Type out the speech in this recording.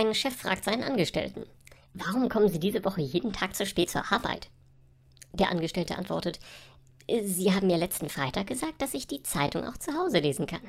Ein Chef fragt seinen Angestellten. Warum kommen Sie diese Woche jeden Tag zu spät zur Arbeit? Der Angestellte antwortet, Sie haben mir letzten Freitag gesagt, dass ich die Zeitung auch zu Hause lesen kann.